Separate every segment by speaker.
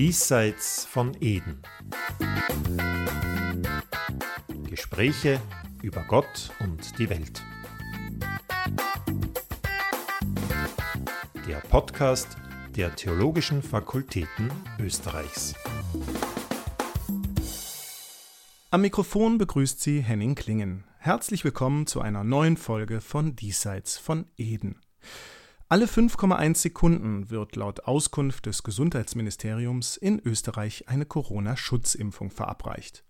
Speaker 1: Diesseits von Eden. Gespräche über Gott und die Welt. Der Podcast der Theologischen Fakultäten Österreichs.
Speaker 2: Am Mikrofon begrüßt Sie Henning Klingen. Herzlich willkommen zu einer neuen Folge von Diesseits von Eden. Alle 5,1 Sekunden wird laut Auskunft des Gesundheitsministeriums in Österreich eine Corona-Schutzimpfung verabreicht.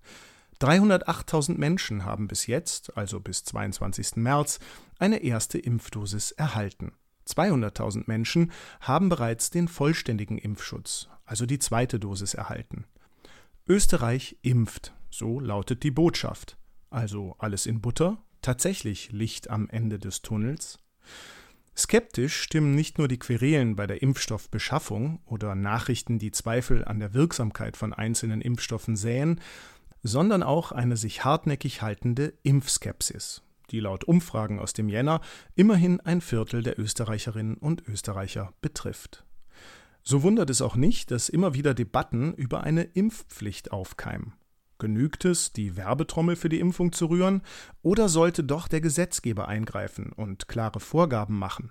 Speaker 2: 308.000 Menschen haben bis jetzt, also bis 22. März, eine erste Impfdosis erhalten. 200.000 Menschen haben bereits den vollständigen Impfschutz, also die zweite Dosis erhalten. Österreich impft, so lautet die Botschaft. Also alles in Butter, tatsächlich Licht am Ende des Tunnels. Skeptisch stimmen nicht nur die Querelen bei der Impfstoffbeschaffung oder Nachrichten, die Zweifel an der Wirksamkeit von einzelnen Impfstoffen säen, sondern auch eine sich hartnäckig haltende Impfskepsis, die laut Umfragen aus dem Jänner immerhin ein Viertel der Österreicherinnen und Österreicher betrifft. So wundert es auch nicht, dass immer wieder Debatten über eine Impfpflicht aufkeimen. Genügt es, die Werbetrommel für die Impfung zu rühren, oder sollte doch der Gesetzgeber eingreifen und klare Vorgaben machen?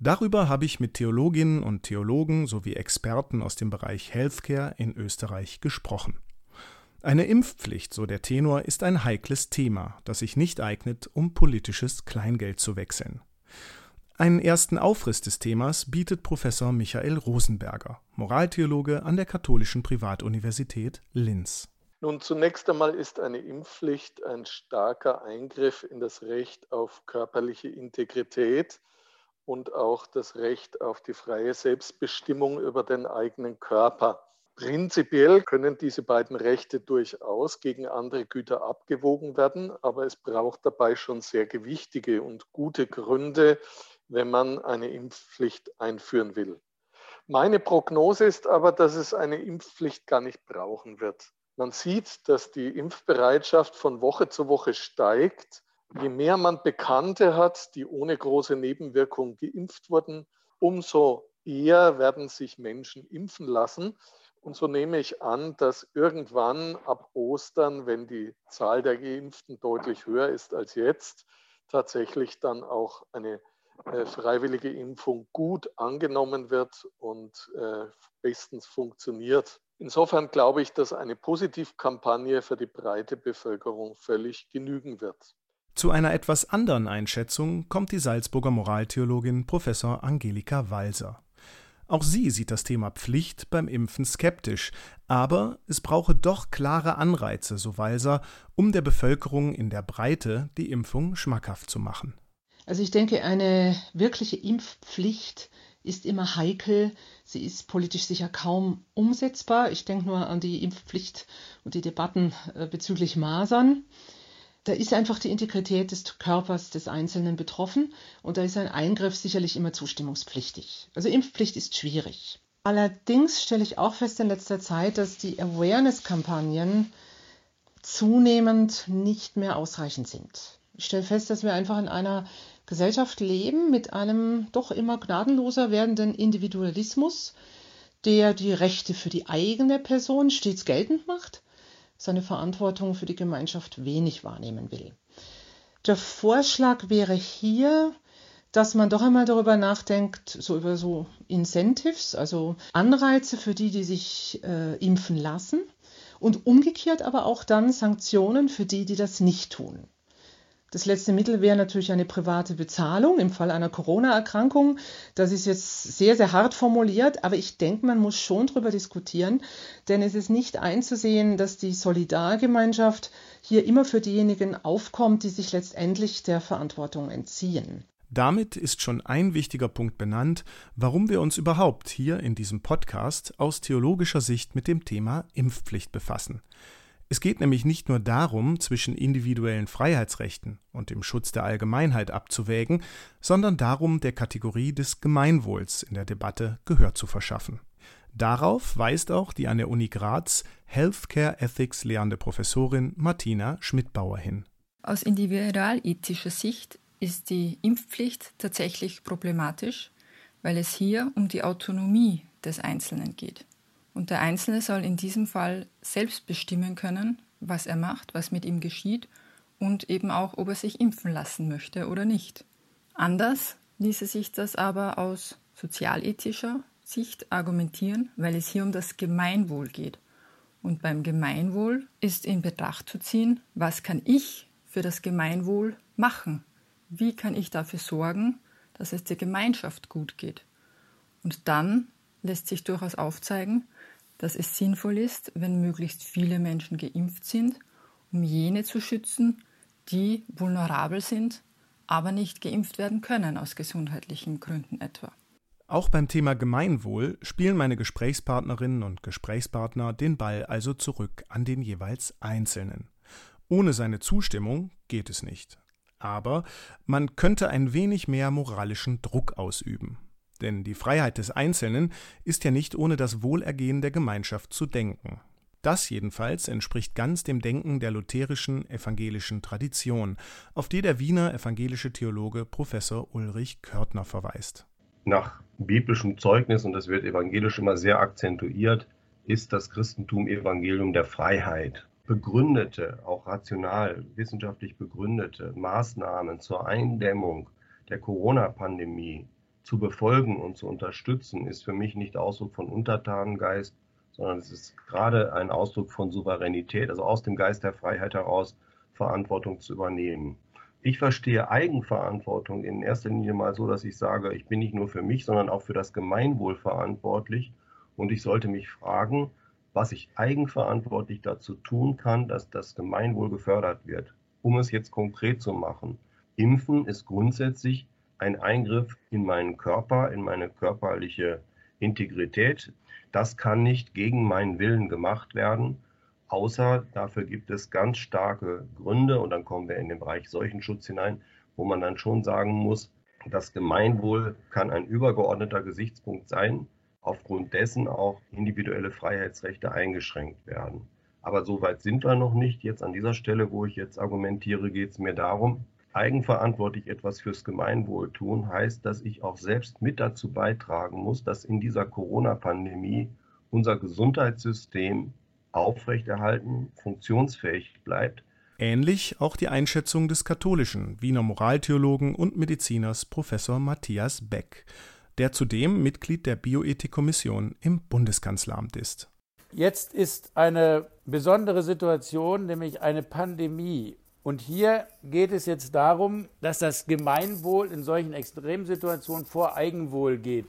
Speaker 2: Darüber habe ich mit Theologinnen und Theologen sowie Experten aus dem Bereich Healthcare in Österreich gesprochen. Eine Impfpflicht, so der Tenor, ist ein heikles Thema, das sich nicht eignet, um politisches Kleingeld zu wechseln. Einen ersten Aufriss des Themas bietet Professor Michael Rosenberger, Moraltheologe an der Katholischen Privatuniversität Linz.
Speaker 3: Nun, zunächst einmal ist eine Impfpflicht ein starker Eingriff in das Recht auf körperliche Integrität und auch das Recht auf die freie Selbstbestimmung über den eigenen Körper. Prinzipiell können diese beiden Rechte durchaus gegen andere Güter abgewogen werden, aber es braucht dabei schon sehr gewichtige und gute Gründe, wenn man eine Impfpflicht einführen will. Meine Prognose ist aber, dass es eine Impfpflicht gar nicht brauchen wird. Man sieht, dass die Impfbereitschaft von Woche zu Woche steigt. Je mehr man Bekannte hat, die ohne große Nebenwirkung geimpft wurden, umso eher werden sich Menschen impfen lassen. Und so nehme ich an, dass irgendwann ab Ostern, wenn die Zahl der Geimpften deutlich höher ist als jetzt, tatsächlich dann auch eine äh, freiwillige Impfung gut angenommen wird und äh, bestens funktioniert. Insofern glaube ich, dass eine Positivkampagne für die breite Bevölkerung völlig genügen wird.
Speaker 2: Zu einer etwas anderen Einschätzung kommt die Salzburger Moraltheologin Professor Angelika Walser. Auch sie sieht das Thema Pflicht beim Impfen skeptisch, aber es brauche doch klare Anreize, so Walser, um der Bevölkerung in der Breite die Impfung schmackhaft zu machen.
Speaker 4: Also ich denke, eine wirkliche Impfpflicht ist immer heikel. Sie ist politisch sicher kaum umsetzbar. Ich denke nur an die Impfpflicht und die Debatten äh, bezüglich Masern. Da ist einfach die Integrität des Körpers des Einzelnen betroffen und da ist ein Eingriff sicherlich immer zustimmungspflichtig. Also Impfpflicht ist schwierig. Allerdings stelle ich auch fest in letzter Zeit, dass die Awareness-Kampagnen zunehmend nicht mehr ausreichend sind. Ich stelle fest, dass wir einfach in einer Gesellschaft leben mit einem doch immer gnadenloser werdenden Individualismus, der die Rechte für die eigene Person stets geltend macht, seine Verantwortung für die Gemeinschaft wenig wahrnehmen will. Der Vorschlag wäre hier, dass man doch einmal darüber nachdenkt, so über so Incentives, also Anreize für die, die sich äh, impfen lassen und umgekehrt aber auch dann Sanktionen für die, die das nicht tun. Das letzte Mittel wäre natürlich eine private Bezahlung im Fall einer Corona-Erkrankung. Das ist jetzt sehr, sehr hart formuliert, aber ich denke, man muss schon darüber diskutieren, denn es ist nicht einzusehen, dass die Solidargemeinschaft hier immer für diejenigen aufkommt, die sich letztendlich der Verantwortung entziehen.
Speaker 2: Damit ist schon ein wichtiger Punkt benannt, warum wir uns überhaupt hier in diesem Podcast aus theologischer Sicht mit dem Thema Impfpflicht befassen. Es geht nämlich nicht nur darum, zwischen individuellen Freiheitsrechten und dem Schutz der Allgemeinheit abzuwägen, sondern darum, der Kategorie des Gemeinwohls in der Debatte Gehör zu verschaffen. Darauf weist auch die an der Uni Graz Healthcare Ethics lehrende Professorin Martina Schmidbauer hin.
Speaker 5: Aus individualethischer Sicht ist die Impfpflicht tatsächlich problematisch, weil es hier um die Autonomie des Einzelnen geht Und der Einzelne soll in diesem Fall selbst bestimmen können, was er macht, was mit ihm geschieht und eben auch, ob er sich impfen lassen möchte oder nicht. Anders ließe sich das aber aus sozialethischer Sicht argumentieren, weil es hier um das Gemeinwohl geht. Und beim Gemeinwohl ist in Betracht zu ziehen, was kann ich für das Gemeinwohl machen? Wie kann ich dafür sorgen, dass es der Gemeinschaft gut geht? Und dann lässt sich durchaus aufzeigen, dass es sinnvoll ist, wenn möglichst viele Menschen geimpft sind, um jene zu schützen, die vulnerabel sind, aber nicht geimpft werden können aus gesundheitlichen Gründen etwa.
Speaker 2: Auch beim Thema Gemeinwohl spielen meine Gesprächspartnerinnen und Gesprächspartner den Ball also zurück an den jeweils Einzelnen. Ohne seine Zustimmung geht es nicht. Aber man könnte ein wenig mehr moralischen Druck ausüben. Denn die Freiheit des Einzelnen ist ja nicht ohne das Wohlergehen der Gemeinschaft zu denken. Das jedenfalls entspricht ganz dem Denken der lutherischen evangelischen Tradition, auf die der Wiener evangelische Theologe Professor Ulrich Körtner verweist.
Speaker 6: Nach biblischem Zeugnis, und das wird evangelisch immer sehr akzentuiert, ist das Christentum Evangelium der Freiheit. Begründete, auch rational, wissenschaftlich begründete Maßnahmen zur Eindämmung der Corona-Pandemie zu befolgen und zu unterstützen, ist für mich nicht Ausdruck von Untertanengeist, sondern es ist gerade ein Ausdruck von Souveränität, also aus dem Geist der Freiheit heraus Verantwortung zu übernehmen. Ich verstehe Eigenverantwortung in erster Linie mal so, dass ich sage, ich bin nicht nur für mich, sondern auch für das Gemeinwohl verantwortlich und ich sollte mich fragen, was ich eigenverantwortlich dazu tun kann, dass das Gemeinwohl gefördert wird. Um es jetzt konkret zu machen. Impfen ist grundsätzlich ein Eingriff in meinen Körper, in meine körperliche Integrität. Das kann nicht gegen meinen Willen gemacht werden, außer dafür gibt es ganz starke Gründe und dann kommen wir in den Bereich Seuchenschutz hinein, wo man dann schon sagen muss, das Gemeinwohl kann ein übergeordneter Gesichtspunkt sein, aufgrund dessen auch individuelle Freiheitsrechte eingeschränkt werden. Aber so weit sind wir noch nicht. Jetzt an dieser Stelle, wo ich jetzt argumentiere, geht es mir darum, eigenverantwortlich etwas fürs Gemeinwohl tun, heißt, dass ich auch selbst mit dazu beitragen muss, dass in dieser Corona-Pandemie unser Gesundheitssystem aufrechterhalten, funktionsfähig bleibt.
Speaker 2: Ähnlich auch die Einschätzung des katholischen Wiener Moraltheologen und Mediziners Professor Matthias Beck, der zudem Mitglied der Bioethikkommission im Bundeskanzleramt ist.
Speaker 7: Jetzt ist eine besondere Situation, nämlich eine Pandemie. Und hier geht es jetzt darum, dass das Gemeinwohl in solchen Extremsituationen vor Eigenwohl geht.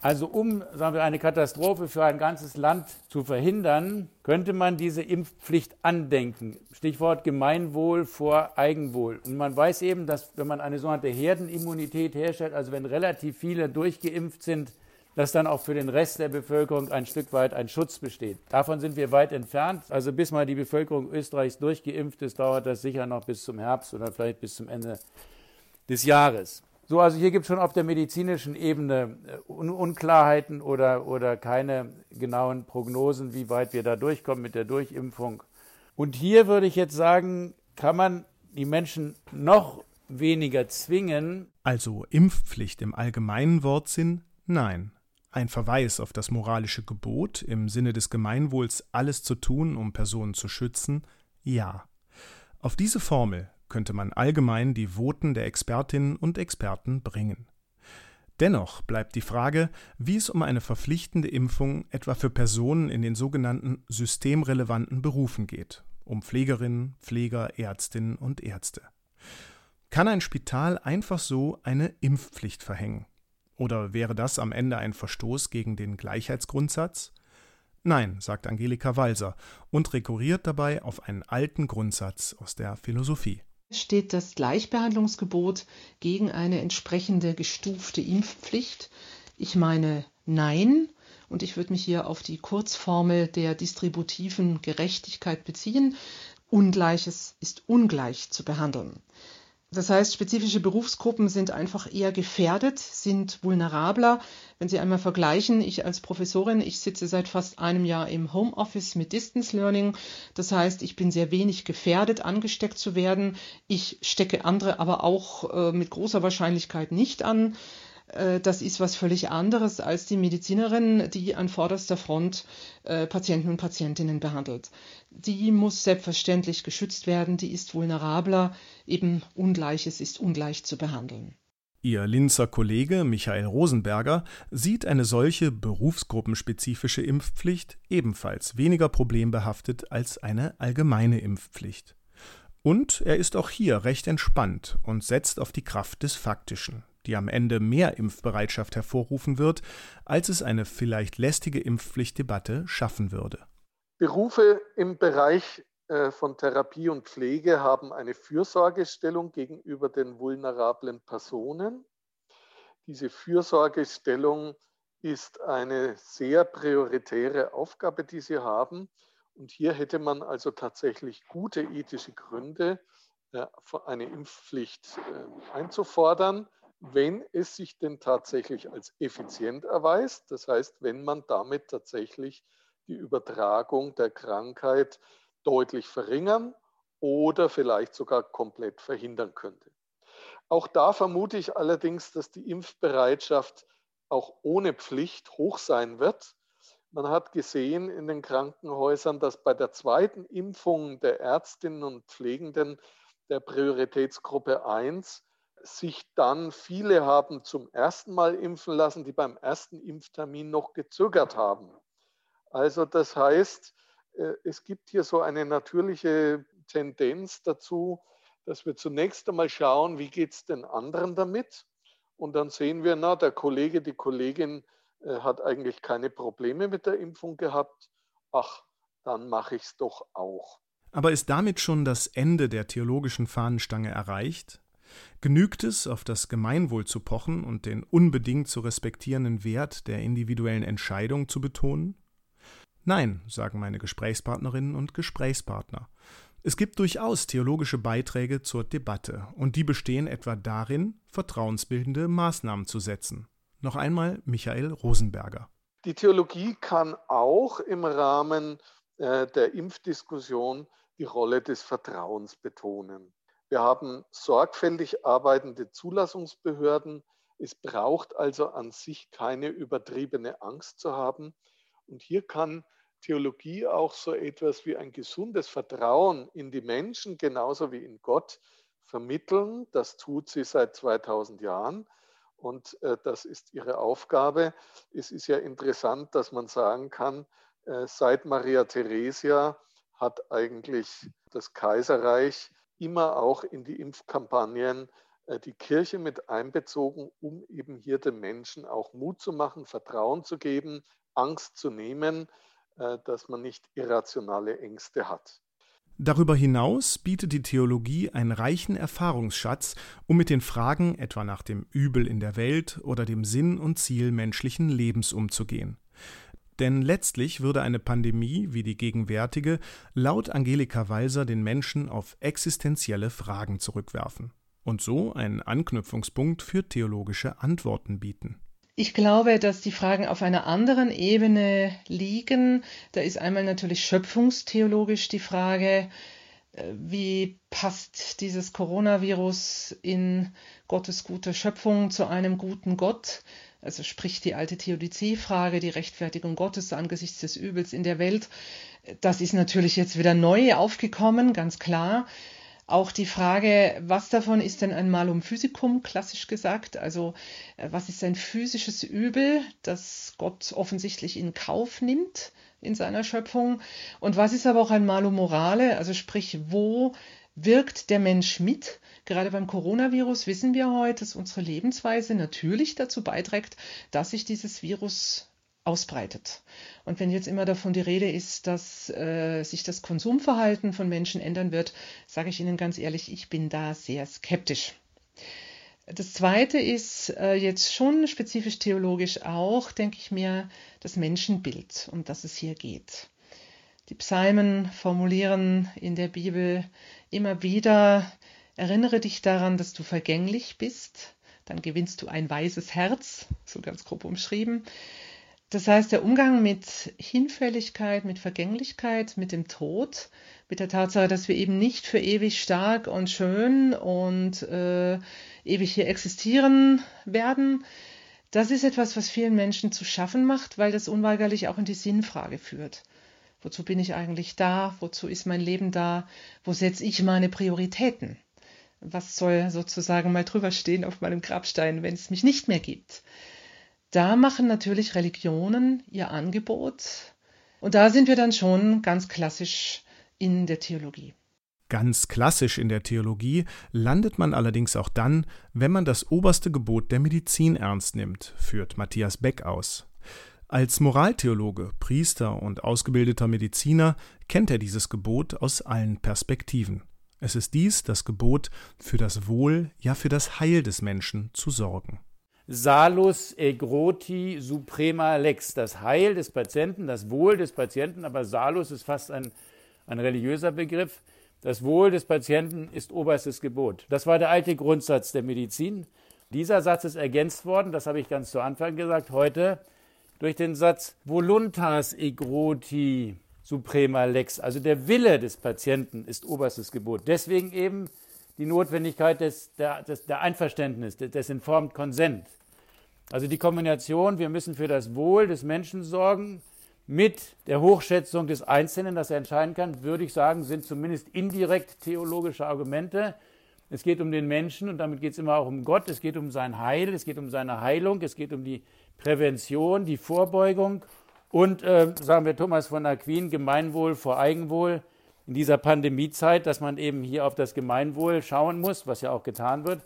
Speaker 7: Also um sagen wir, eine Katastrophe für ein ganzes Land zu verhindern, könnte man diese Impfpflicht andenken. Stichwort Gemeinwohl vor Eigenwohl. Und man weiß eben, dass wenn man eine sogenannte Herdenimmunität herstellt, also wenn relativ viele durchgeimpft sind, dass dann auch für den Rest der Bevölkerung ein Stück weit ein Schutz besteht. Davon sind wir weit entfernt. Also bis mal die Bevölkerung Österreichs durchgeimpft ist, dauert das sicher noch bis zum Herbst oder vielleicht bis zum Ende des Jahres. So, also hier gibt es schon auf der medizinischen Ebene äh, Un Unklarheiten oder, oder keine genauen Prognosen, wie weit wir da durchkommen mit der Durchimpfung. Und hier würde ich jetzt sagen, kann man die Menschen noch weniger zwingen.
Speaker 2: Also Impfpflicht im allgemeinen Wortsinn? Nein. Ein Verweis auf das moralische Gebot, im Sinne des Gemeinwohls alles zu tun, um Personen zu schützen, ja. Auf diese Formel könnte man allgemein die Voten der Expertinnen und Experten bringen. Dennoch bleibt die Frage, wie es um eine verpflichtende Impfung etwa für Personen in den sogenannten systemrelevanten Berufen geht, um Pflegerinnen, Pfleger, Ärztinnen und Ärzte. Kann ein Spital einfach so eine Impfpflicht verhängen? Oder wäre das am Ende ein Verstoß gegen den Gleichheitsgrundsatz? Nein, sagt Angelika Walser und rekurriert dabei auf einen alten Grundsatz aus der Philosophie.
Speaker 4: Steht das Gleichbehandlungsgebot gegen eine entsprechende gestufte Impfpflicht? Ich meine nein, und ich würde mich hier auf die Kurzformel der distributiven Gerechtigkeit beziehen. Ungleiches ist ungleich zu behandeln. Das heißt, spezifische Berufsgruppen sind einfach eher gefährdet, sind vulnerabler. Wenn Sie einmal vergleichen, ich als Professorin, ich sitze seit fast einem Jahr im Homeoffice mit Distance Learning. Das heißt, ich bin sehr wenig gefährdet, angesteckt zu werden. Ich stecke andere aber auch äh, mit großer Wahrscheinlichkeit nicht an. Äh, das ist was völlig anderes als die Medizinerin, die an vorderster Front äh, Patienten und Patientinnen behandelt. Die muss selbstverständlich geschützt werden, die ist vulnerabler, eben Ungleiches ist ungleich zu behandeln.
Speaker 2: Ihr Linzer Kollege Michael Rosenberger sieht eine solche berufsgruppenspezifische Impfpflicht ebenfalls weniger problembehaftet als eine allgemeine Impfpflicht. Und er ist auch hier recht entspannt und setzt auf die Kraft des Faktischen die am Ende mehr Impfbereitschaft hervorrufen wird, als es eine vielleicht lästige Impfpflichtdebatte schaffen würde.
Speaker 3: Berufe im Bereich äh, von Therapie und Pflege haben eine Fürsorgestellung gegenüber den vulnerablen Personen. Diese Fürsorgestellung ist eine sehr prioritäre Aufgabe, die sie haben. Und hier hätte man also tatsächlich gute ethische Gründe, äh, eine Impfpflicht äh, einzufordern wenn es sich denn tatsächlich als effizient erweist, das heißt, wenn man damit tatsächlich die Übertragung der Krankheit deutlich verringern oder vielleicht sogar komplett verhindern könnte. Auch da vermute ich allerdings, dass die Impfbereitschaft auch ohne Pflicht hoch sein wird. Man hat gesehen in den Krankenhäusern, dass bei der zweiten Impfung der Ärztinnen und Pflegenden der Prioritätsgruppe 1 sich dann viele haben zum ersten Mal impfen lassen, die beim ersten Impftermin noch gezögert haben. Also das heißt, äh, es gibt hier so eine natürliche Tendenz dazu, dass wir zunächst einmal schauen, wie geht es den anderen damit. Und dann sehen wir, na, der Kollege, die Kollegin äh, hat eigentlich keine Probleme mit der Impfung gehabt. Ach, dann mache ich es doch auch.
Speaker 2: Aber ist damit schon das Ende der theologischen Fahnenstange erreicht? Genügt es, auf das Gemeinwohl zu pochen und den unbedingt zu respektierenden Wert der individuellen Entscheidung zu betonen? Nein, sagen meine Gesprächspartnerinnen und Gesprächspartner. Es gibt durchaus theologische Beiträge zur Debatte, und die bestehen etwa darin, vertrauensbildende Maßnahmen zu setzen. Noch einmal Michael Rosenberger.
Speaker 3: Die Theologie kann auch im Rahmen äh, der Impfdiskussion die Rolle des Vertrauens betonen. Wir haben sorgfältig arbeitende Zulassungsbehörden. Es braucht also an sich keine übertriebene Angst zu haben. Und hier kann Theologie auch so etwas wie ein gesundes Vertrauen in die Menschen genauso wie in Gott vermitteln. Das tut sie seit 2000 Jahren und äh, das ist ihre Aufgabe. Es ist ja interessant, dass man sagen kann, äh, seit Maria Theresia hat eigentlich das Kaiserreich immer auch in die Impfkampagnen äh, die Kirche mit einbezogen, um eben hier den Menschen auch Mut zu machen, Vertrauen zu geben, Angst zu nehmen, äh, dass man nicht irrationale Ängste hat.
Speaker 2: Darüber hinaus bietet die Theologie einen reichen Erfahrungsschatz, um mit den Fragen etwa nach dem Übel in der Welt oder dem Sinn und Ziel menschlichen Lebens umzugehen. Denn letztlich würde eine Pandemie wie die gegenwärtige laut Angelika Walser den Menschen auf existenzielle Fragen zurückwerfen und so einen Anknüpfungspunkt für theologische Antworten bieten.
Speaker 4: Ich glaube, dass die Fragen auf einer anderen Ebene liegen. Da ist einmal natürlich schöpfungstheologisch die Frage, äh, wie passt dieses Coronavirus in Gottes gute Schöpfung zu einem guten Gott? Also sprich die alte Theodizee-Frage, die Rechtfertigung Gottes angesichts des Übels in der Welt. Das ist natürlich jetzt wieder neu aufgekommen, ganz klar. Auch die Frage, was davon ist denn ein Malum Physicum, klassisch gesagt? Also, äh, was ist ein physisches Übel, das Gott offensichtlich in Kauf nimmt in seiner Schöpfung? Und was ist aber auch ein Malum Morale? Also, sprich, wo wirkt der Mensch mit? Gerade beim Coronavirus wissen wir heute, dass unsere Lebensweise natürlich dazu beiträgt, dass sich dieses Virus ausbreitet. Und wenn jetzt immer davon die Rede ist, dass äh, sich das Konsumverhalten von Menschen ändern wird, sage ich Ihnen ganz ehrlich, ich bin da sehr skeptisch. Das Zweite ist äh, jetzt schon spezifisch theologisch auch, denke ich mir, das Menschenbild, um das es hier geht. Die Psalmen formulieren in der Bibel immer wieder Erinnere dich daran, dass du vergänglich bist, dann gewinnst du ein weises Herz, so ganz grob umschrieben. Das heißt, der Umgang mit Hinfälligkeit, mit Vergänglichkeit, mit dem Tod, mit der Tatsache, dass wir eben nicht für ewig stark und schön und äh, ewig hier existieren werden, Das ist etwas, was vielen Menschen zu schaffen macht, weil das unweigerlich auch in die Sinnfrage führt. Wozu bin ich eigentlich da? Wozu ist mein Leben da? Wo setze ich meine Prioritäten? Was soll sozusagen mal drüber stehen auf meinem Grabstein, wenn es mich nicht mehr gibt? Da machen natürlich Religionen ihr Angebot. Und da sind wir dann schon ganz klassisch in der Theologie.
Speaker 2: Ganz klassisch in der Theologie landet man allerdings auch dann, wenn man das oberste Gebot der Medizin ernst nimmt, führt Matthias Beck aus. Als Moraltheologe, Priester und ausgebildeter Mediziner kennt er dieses Gebot aus allen Perspektiven. Es ist dies das Gebot, für das Wohl, ja für das Heil des Menschen zu sorgen.
Speaker 7: Salus egroti suprema lex, das Heil des Patienten, das Wohl des Patienten, aber Salus ist fast ein, ein religiöser Begriff. Das Wohl des Patienten ist oberstes Gebot. Das war der alte Grundsatz der Medizin. Dieser Satz ist ergänzt worden, das habe ich ganz zu Anfang gesagt, heute durch den Satz voluntas egroti suprema lex, also der Wille des Patienten ist oberstes Gebot. Deswegen eben die Notwendigkeit des, der, des, der Einverständnis, des, des Informed Consent. Also die Kombination, wir müssen für das Wohl des Menschen sorgen, mit der Hochschätzung des Einzelnen, dass er entscheiden kann, würde ich sagen, sind zumindest indirekt theologische Argumente. Es geht um den Menschen und damit geht es immer auch um Gott. Es geht um sein Heil, es geht um seine Heilung, es geht um die Prävention, die Vorbeugung und, äh, sagen wir Thomas von Aquin, Gemeinwohl vor Eigenwohl in dieser Pandemiezeit, dass man eben hier auf das Gemeinwohl schauen muss, was ja auch getan wird,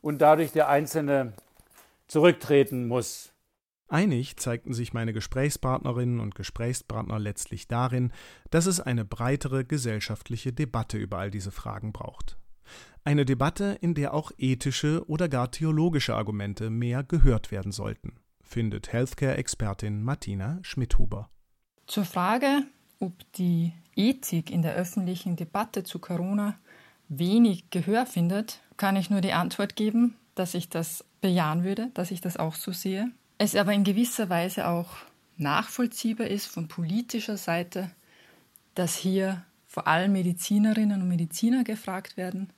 Speaker 7: und dadurch der Einzelne zurücktreten muss
Speaker 2: Einig zeigten sich meine Gesprächspartnerinnen und Gesprächspartner letztlich darin, dass es eine breitere gesellschaftliche Debatte über all diese Fragen braucht. Eine Debatte, in der auch ethische oder gar theologische Argumente mehr gehört werden sollten, findet Healthcare-Expertin Martina Schmidhuber.
Speaker 5: Zur Frage, ob die Ethik in der öffentlichen Debatte zu Corona wenig Gehör findet, kann ich nur die Antwort geben, dass ich das bejahen würde, dass ich das auch so sehe es aber in gewisser Weise auch nachvollziehbar ist von politischer Seite, dass hier vor allem Medizinerinnen und Mediziner gefragt werden,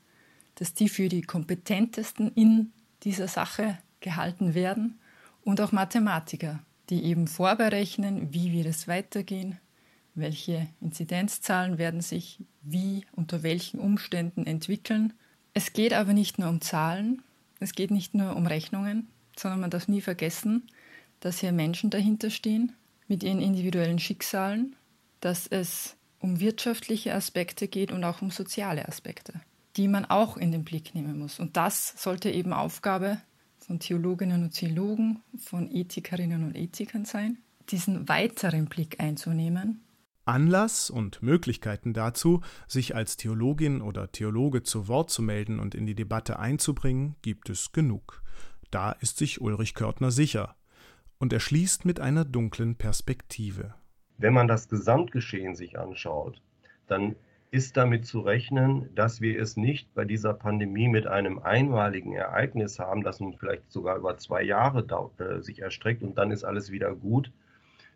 Speaker 5: dass die für die kompetentesten in dieser Sache gehalten werden und auch Mathematiker, die eben vorberechnen, wie wird es weitergehen, welche Inzidenzzahlen werden sich wie unter welchen Umständen entwickeln. Es geht aber nicht nur um Zahlen, es geht nicht nur um Rechnungen, sondern man darf nie vergessen, dass hier Menschen dahinter stehen mit ihren individuellen Schicksalen, dass es um wirtschaftliche Aspekte geht und auch um soziale Aspekte, die man auch in den Blick nehmen muss. Und das sollte eben Aufgabe von Theologinnen und Theologen, von Ethikerinnen und Ethikern sein, diesen weiteren Blick einzunehmen.
Speaker 2: Anlass und Möglichkeiten dazu, sich als Theologin oder Theologe zu Wort zu melden und in die Debatte einzubringen, gibt es genug. Da ist sich Ulrich Körtner sicher. Und er schließt mit einer dunklen Perspektive.
Speaker 6: Wenn man das Gesamtgeschehen sich anschaut, dann ist damit zu rechnen, dass wir es nicht bei dieser Pandemie mit einem einmaligen Ereignis haben, das nun vielleicht sogar über zwei Jahre äh, sich erstreckt und dann ist alles wieder gut,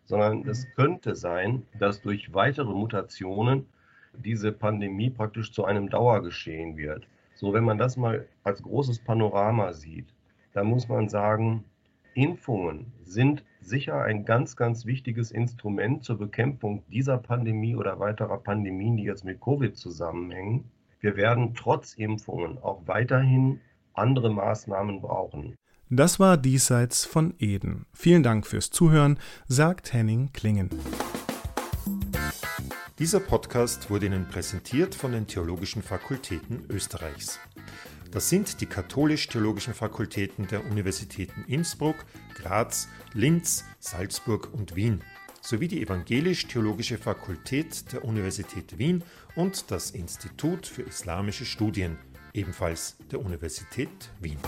Speaker 6: sondern es könnte sein, dass durch weitere Mutationen diese Pandemie praktisch zu einem Dauergeschehen wird. So, wenn man das mal als großes Panorama sieht, dann muss man sagen, Impfungen sind sicher ein ganz, ganz wichtiges Instrument zur Bekämpfung dieser Pandemie oder weiterer Pandemien, die jetzt mit Covid zusammenhängen. Wir werden trotz Impfungen auch weiterhin andere Maßnahmen brauchen.
Speaker 2: Das war Diesseits von Eden. Vielen Dank fürs Zuhören, sagt Henning Klingen.
Speaker 1: Dieser Podcast wurde Ihnen präsentiert von den Theologischen Fakultäten Österreichs. Das sind die katholisch-theologischen Fakultäten der Universitäten Innsbruck, Graz, Linz, Salzburg und Wien sowie die Evangelisch-Theologische Fakultät der Universität Wien und das Institut für Islamische Studien, ebenfalls der Universität Wien.